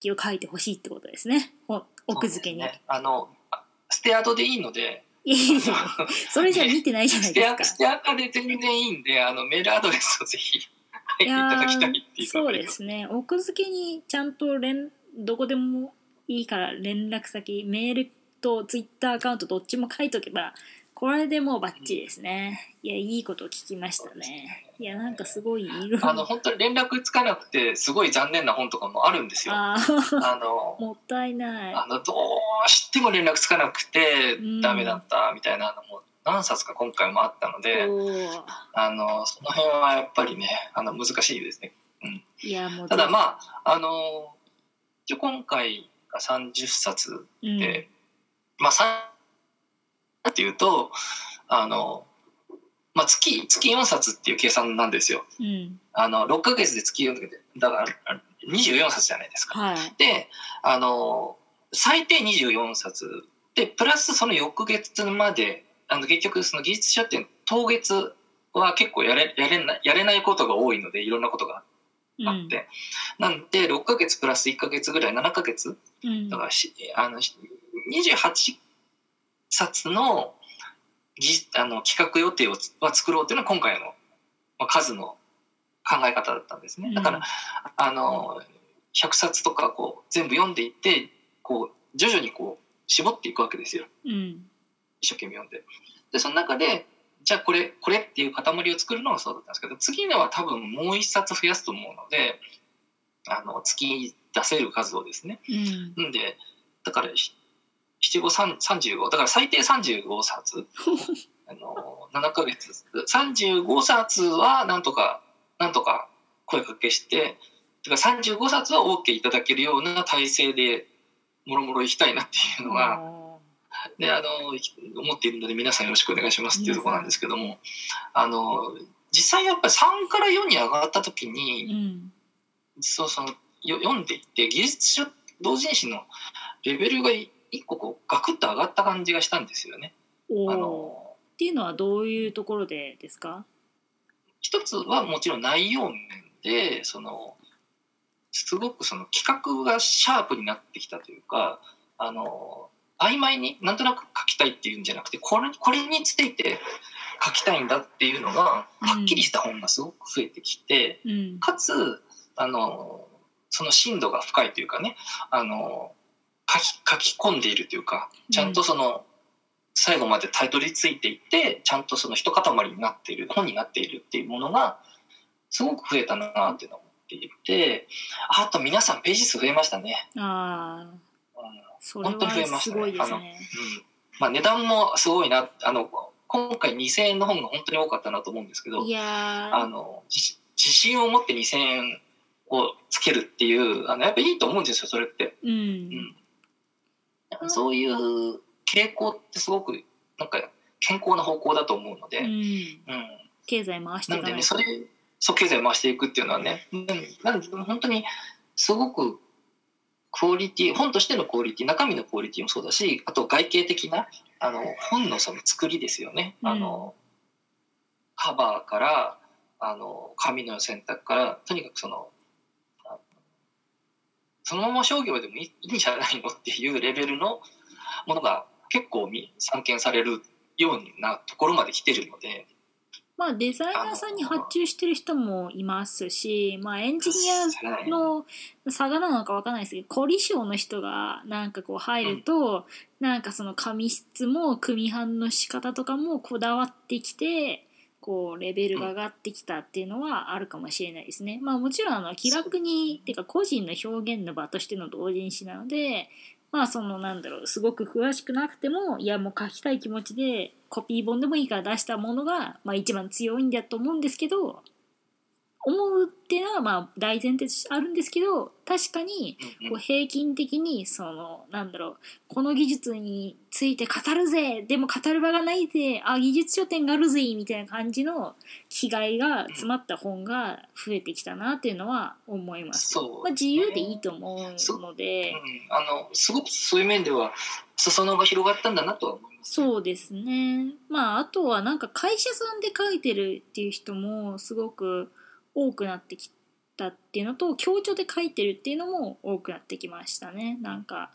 記を書いてほしいってことですね。お奥付けに、ね、あのステアドでいいので。いやいやいやそれじゃ見てないじゃないですか。ステアカで全然いいんであのメールアドレスをぜひ書いていただきたいっていうそうですね。奥付けにちゃんと連どこでもいいから連絡先メールとツイッターアカウントどっちも書いとけばこれでもうバッチリですね。いやいいこと聞きましたね。いやなんかすごいあの本当に連絡つかなくてすごい残念な本とかもあるんですよ。あのもったいない。あのどうしても連絡つかなくてうん。ダメだったみたいなのも何冊か今回もあったので、あのその辺はやっぱりねあの難しいですね。いやもうただまああの一応今回が30冊うん。で、まあ3っていうとあの、まあ、月月4冊っていう計算なんですよ。うん。あの6ヶ月で月4でだから24冊じゃないですか。はい。であの最低24冊でプラスその翌月まであの結局その技術書店当月は結構やれやれないやれないことが多いのでいろんなことがあって、なんで6ヶ月プラス1ヶ月ぐらい7ヶ月。うん。だからしあのし28冊のぎあの企画予定をつは作ろうっていうのは今回の、まあ、数の考え方だったんですね。だから、うんあの100冊とかこう全部読んでいってこう徐々にこう絞っていくわけですよ。うん。一生懸命読んで。でその中でじゃあこれこれっていう塊を作るのがそうだったんですけど次のは多分もう1冊増やすと思うのであの月出せる数をですね。うん。んでだからひ七五三35だから最低35冊。あの7ヶ月。35冊はなんとかなんとか声かけしててか35冊は OK いただけるような体制でもろもろいきたいなっていうのが、であの思っているので皆さんよろしくお願いしますっていうところなんですけどもあの実際やっぱり3から4に上がった時うにん。そうそのよ読んでいって技術書同人誌のレベルが一個こうガクッと上がった感じがしたんですよね。あのっていうのはどういうところでですか？一つはもちろん内容面でそのすごくその企画がシャープになってきたというかあの曖昧になんとなく書きたいっていうんじゃなくてこれこれについて書きたいんだっていうのがはっきりした本がすごく増えてきて、うん。かつあのその深度が深いというかねあの書き書き込んでいるというかちゃんとその、最後までたどり着いていってちゃんとその一塊になっている本になっているっていうものがすごく増えたなっていうのを思っていてあと皆さんページ数増えましたね。あ本当に増えましたね。ごいですねうん。まあ、値段もすごいなあの今回2000円の本が本当に多かったなと思うんですけどいやあの自自信を持って2000円をつけるっていうあのやっぱいいと思うんですよそれって、ーううんん、そういう傾向ってすごくなんか健康な方向だと思うので、うん。うん。経済回してないんでかないと。ねそれそう経済を回していくっていうのはねうん。なんで本当にすごくクオリティ本としてのクオリティ中身のクオリティもそうだしあと外形的なあの本のその作りですよね。あのカバーからあの紙の選択からとにかくそのあそのまま商業でもいいんじゃないの？っていうレベルのものが結構み散見されるようなところまで来てるので。まあデザイナーさんに発注してる人もいますし、まあエンジニアの差がなのかわかんないですけど凝り性の人がなんかこう入ると、なんかその紙質も組版の仕方とかもこだわってきてこうレベルが上がってきたっていうのはあるかもしれないですね。まあもちろんあの気楽にっていうか個人の表現の場としての同人誌なのでまあそのなんだろうすごく詳しくなくてもいやもう書きたい気持ちでコピー本でもいいから出したものが、まあ、一番強いんだと思うんですけど思うっていうのはまあ大前提としてあるんですけど確かにこう平均的にそのなんだろうこの技術について語るぜでも語る場がないぜあ技術書店があるぜみたいな感じの気概が詰まった本が増えてきたなっていうのは思います。そうまあ、自由でいいと思う。ので、うん、あのすごくそういう面では裾野が広がったんだなとは思います。そうですね。まああとはなんか会社さんで書いてるっていう人もすごく多くなってきだっていうのと強調で書いてるっていうのも多くなってきましたね。なんか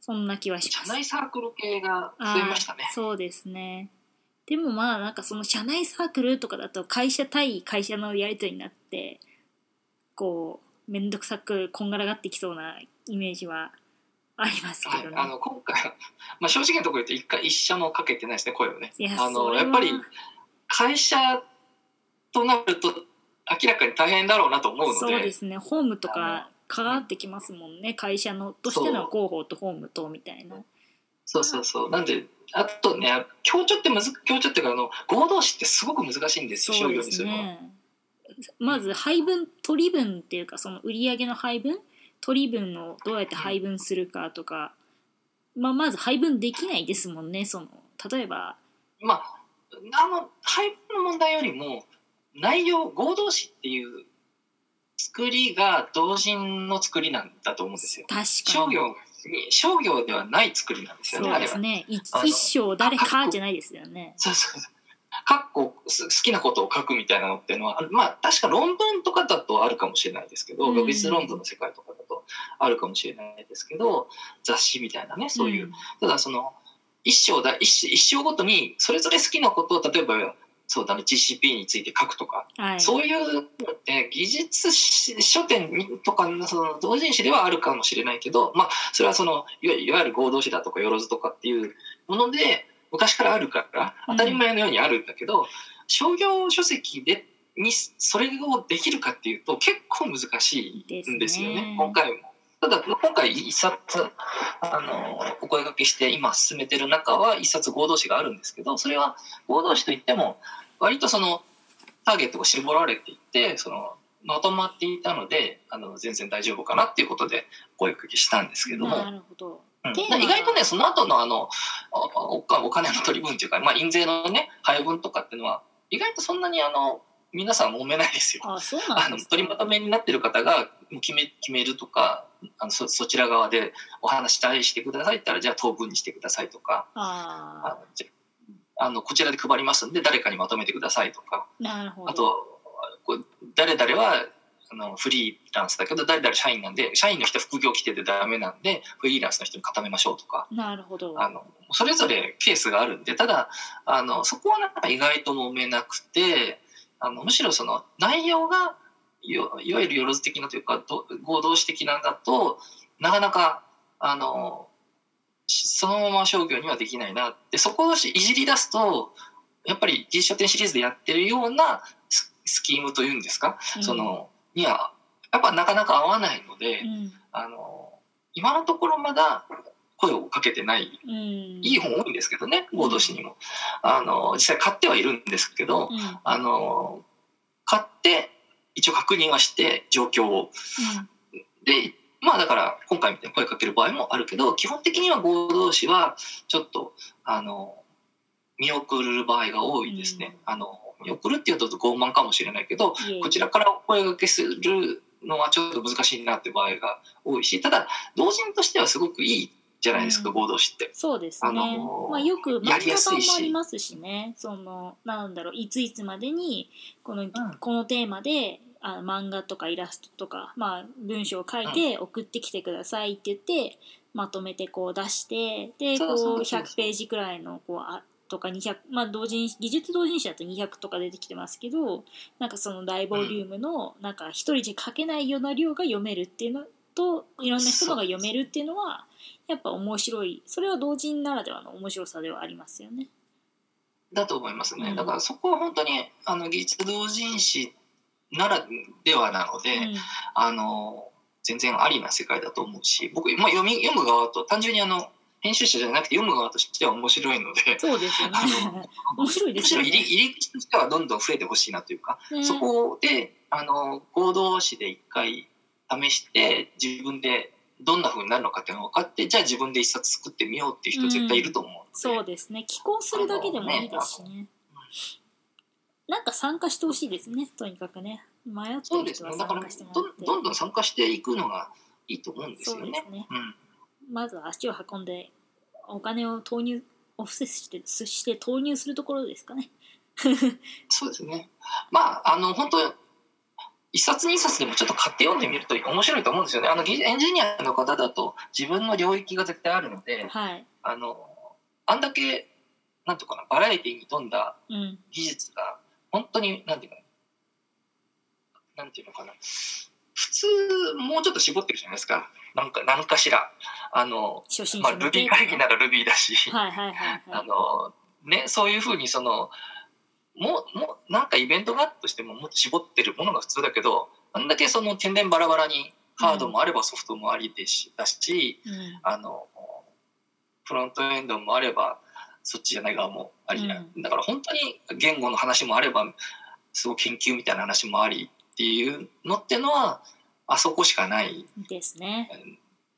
そんな気はします。社内サークル系が増えましたね。そうですね。でもまあなんかその社内サークルとかだと会社対会社のやり取りになってこう面倒くさくこんがらがってきそうなイメージはありますけどね、はい、あの今回、まあ、正直なところ言うと一回一社もかけてないですね声をね。あのやっぱり会社となると明らかに大変だろうなと思うので。そうですね。ホームとか関わってきますもんね。会社のとしての広報とホームとみたいな。そうそうそう。なんであとね強調ってむず強調っていうかあの合同詞ってすごく難しいんですよ商業にするのまず配分取り分っていうかその売上の配分？取り分をどうやって配分するかとか、まあ、まず配分できないですもんねその例えば。まああの配分の問題よりも内容合同詞っていう作りが同人の作りなんだと思うんですよ。商業に商業ではない作りなんですよねそうあれは。ですね一あの一生誰かじゃないですよねそうそうそう。かっこす好きなことを書くみたいなのっていうのはあまあ確か論文とかだとあるかもしれないですけど、うん学術論文の世界とかだとあるかもしれないですけど雑誌みたいなねそういう、んただその一章だ一章一章ごとにそれぞれ好きなことを例えばそうだね GCP について書くとか、はい。そういうのって技術し書店とかのその同人誌ではあるかもしれないけど、まあ、それはそのいわゆる合同誌だとかよろずとかっていうもので昔からあるから当たり前のようにあるんだけど、商業書籍でにそれをできるかっていうと結構難しいんですよねね。今回も。ただ今回一冊あのお声掛けして今進めてる中は一冊合同誌があるんですけどそれは合同誌といっても割とそのターゲットが絞られていてそのまとまっていたのであの全然大丈夫かなっていうことで声掛けしたんですけども、なるほど。うん。意外とねその後のあのおおお金の取り分っていうか、まあ、印税のね配分とかっていうのは意外とそんなにあの皆さん揉めないですよ。あそうあのなんですか？取りまとめになってる方が決め決めるとかあのそそちら側でお話したいしてくださいったらじゃあ当分にしてくださいとか。ああのじゃあのこちらで配りますんで誰かにまとめてくださいとか。ーなるほど。あとこう誰々はあのフリーランスだけど誰々社員なんで社員の人は副業規定でダメなんでフリーランスの人に固めましょうとか。なるほど。あのそれぞれケースがあるんでただあのそこはなんか意外と揉めなくてあのむしろその内容がよいわゆるよろず的なというかど合同詞的なんだとなかなかあのしそのまま商業にはできないなってそこをしいじり出すとやっぱり G 書店シリーズでやってるようなススキームというんですか、うん。そのにはやっぱなかなか合わないので、うん。あの今のところまだ声をかけてないうん。いい本多いんですけどね合同誌にも。あの実際買ってはいるんですけどうん。あの買って一応確認はして状況を。でまあだから今回みたいに声かける場合もあるけど基本的には合同誌はちょっとあの見送る場合が多いですね、あの見送るっていうと傲慢かもしれないけどこちらからお声掛けするのはちょっと難しいなって場合が多いしただ同人としてはすごくいいじゃないですか、うん。合同誌って。そうですね、あのーまあ、よく漫やりや画版すいしもありますしねそのなんだろういついつまでにこの,、んこのテーマであ漫画とかイラストとか、まあ、文章を書いて送ってきてくださいって言ってまとめてこう出してでこそううそう。100ページくらいのこうあとか200まあ同人技術同人誌だと200とか出てきてますけどなんかその大ボリュームのなんか一人じゃ書けないような量が読めるっていうのといろんな人のが読めるっていうのはやっぱ面白い。それは同人ならではの面白さではありますよね。だと思いますね、うん。だからそこは本当にあの技術同人誌ならではなので、うんあの全然ありな世界だと思うし僕、まあ、読み読む側と単純にあの編集者じゃなくて読む側としては面白いのでそうですよね。面白いですよね。入り入り口としてはどんどん増えてほしいなというか、ねそこであの合同誌で一回試して自分でどんな風になるのかっていうのが分かってじゃあ自分で一冊作ってみようっていう人絶対いると思うので、そうですね。寄稿するだけでもいいですしね。なんか参加してほしいですね。とにかくね。迷ってる人は参加してもらって。どんどんどん参加していくのがいいと思うんですよね。ね。うんまずは足を運んでお金を投入オフセスしてして投入するところですかね。そうですね。まあ、あの、本当一冊二冊でもちょっと買って読んでみると面白いと思うんですよね。あの技エンジニアの方だと自分の領域が絶対あるので、はいあのあんだけなんていうかなバラエティに富んだうん技術が本当になんていうかななんていうのかな。普通もうちょっと絞ってるじゃないですか。なんか何かしら。あの、まあ、初心者向 Ruby け会議なら Ruby だし、はいはいはいはあいのねそういうふうにそのもうもうなんかイベントがあったとしてももっと絞ってるものが普通だけどあんだけその天然バラバラにハードもあればソフトもありでし、だしうん。あのフロントエンドもあればそっちじゃない側もあり、うだから本当に言語の話もあればすごい研究みたいな話もありっていうのってのはあそこしかないですね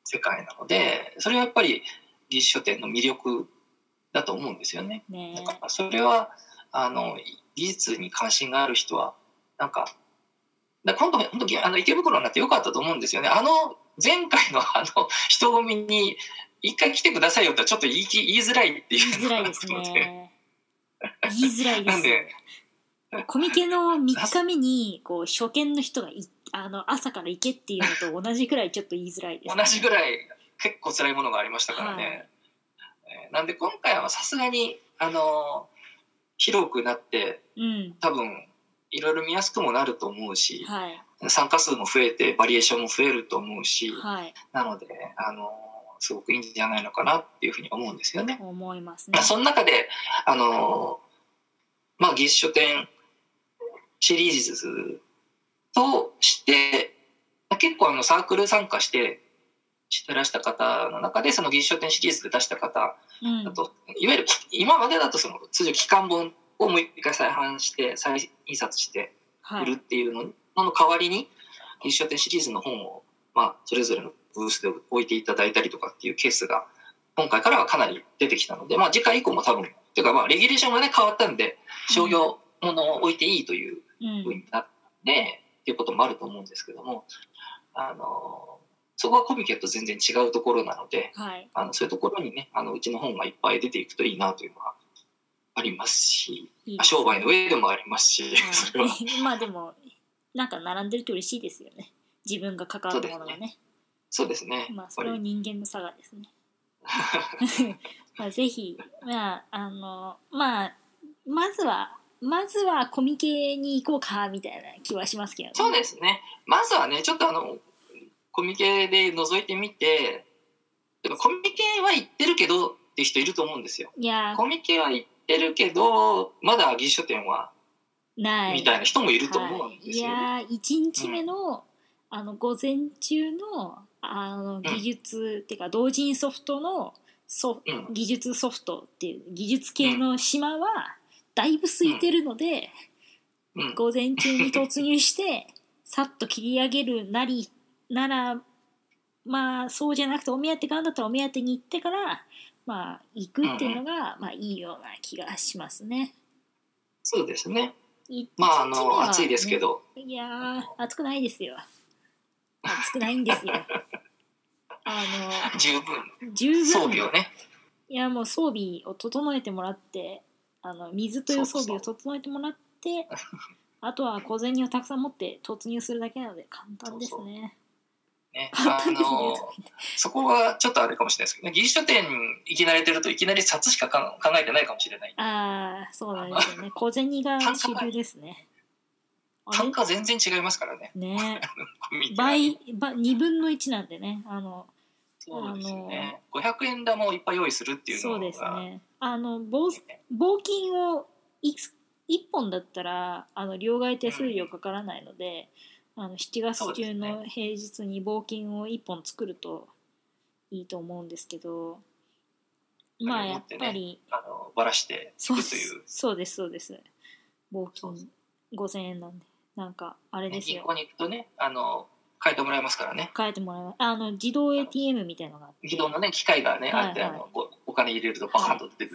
世界なのでそれはやっぱり技術書店の魅力だと思うんですよね。ねだからそれはあの技術に関心がある人はなんかだ今度本当あの池袋になってよかったと思うんですよね。あの前回のあの人混みに一回来てくださいよってちょっと言いき言いづらいって言いいう。のがあっづらいで 言いづらいです。なんで。コミケの3日目にこう初見の人がいあの朝から行けっていうのと同じくらいちょっと言いづらいです、同じぐらい結構辛いものがありましたからね。はい。えーなんで今回はさすがにあの広くなってうん。多分いろいろ見やすくもなると思うし、はい。参加数も増えてバリエーションも増えると思うし、はい。なのであのすごくいいんじゃないのかなっていうふうに思うんですよね。思いますねまあ、その中であの、まあ、技術書店シリーズとして結構あのサークル参加してしてらした方の中でその技術書店シリーズで出した方うんだと、いわゆる今までだとその通常期間本をもう一回再販して再印刷してはい売るっていうのの代わりに技術書店シリーズの本を、まあ、それぞれのブースで置いていただいたりとかっていうケースが今回からはかなり出てきたので、まあ、次回以降も多分っていうかまあレギュレーションがね変わったんで商業ものを置いていいといううん。ふうになってっていうこともあると思うんですけどもあのそこはコミケと全然違うところなのではい。あのそういうところにねあのうちの本がいっぱい出ていくといいなというのはありますしいいです商売の上でもありますし、それは。は いまあでもなんか並んでると嬉しいですよね。自分が関わるものがねそうですね。まあそれは人間の差がですね まあぜひまああのまあまずはまずはコミケに行こうかみたいな気はしますけどねそうですね。まずはね、ちょっとあの、コミケで覗いてみて、でもコミケは行ってるけどっていう人いると思うんですよ。いやコミケは行ってるけど、まだ技術書店は、ないみたいな人もいると思うんですよね。はい、いやー1日目の,、あの午前中のあの技術、っていうか同人ソフトのソうん技術ソフトっていう技術系の島はだいぶ空いてるので、うん。午前中に突入して さっと切り上げるなりならまあそうじゃなくてお目当てがあるんだったらお目当てに行ってからまあ行くっていうのが、まあいいような気がしますね。そうですね。いまあ、あの、一日目は暑いですけねど、いやー暑くないですよ暑くないんですよ あ十分。の十分。装備をね、いやもう装備を整えてもらってあの水という装備をそ整えてもらって あとは小銭をたくさん持って突入するだけなので簡単ですね。ね、あの、そこはちょっとあれかもしれないですけどね、技術書店に行き慣れてるといきなり札しかか考えてないかもしれない。ああそうなんですよね。小銭が主流ですね。単価全然違いますからね、ね。倍倍2分の1なんでね。あのそうですよね。500円玉をいっぱい用意するっていうのが。そうですね。あの棒棒金をいく1本だったらあの両替手数料かからないので、あの7月中の平日に棒金を1本作るといいと思うんですけどまあやっぱりあのばらしていそうくという。そうです。そうです。棒そう金5000円なんで。なんかあれですよ。銀行に行くとね、あの変えてもらえますからね。変えてもらいます。あの自動 ATM みたいのがあって。自動のね機械がね、はいあってあはい。のおお金入れるとバカンと出てくる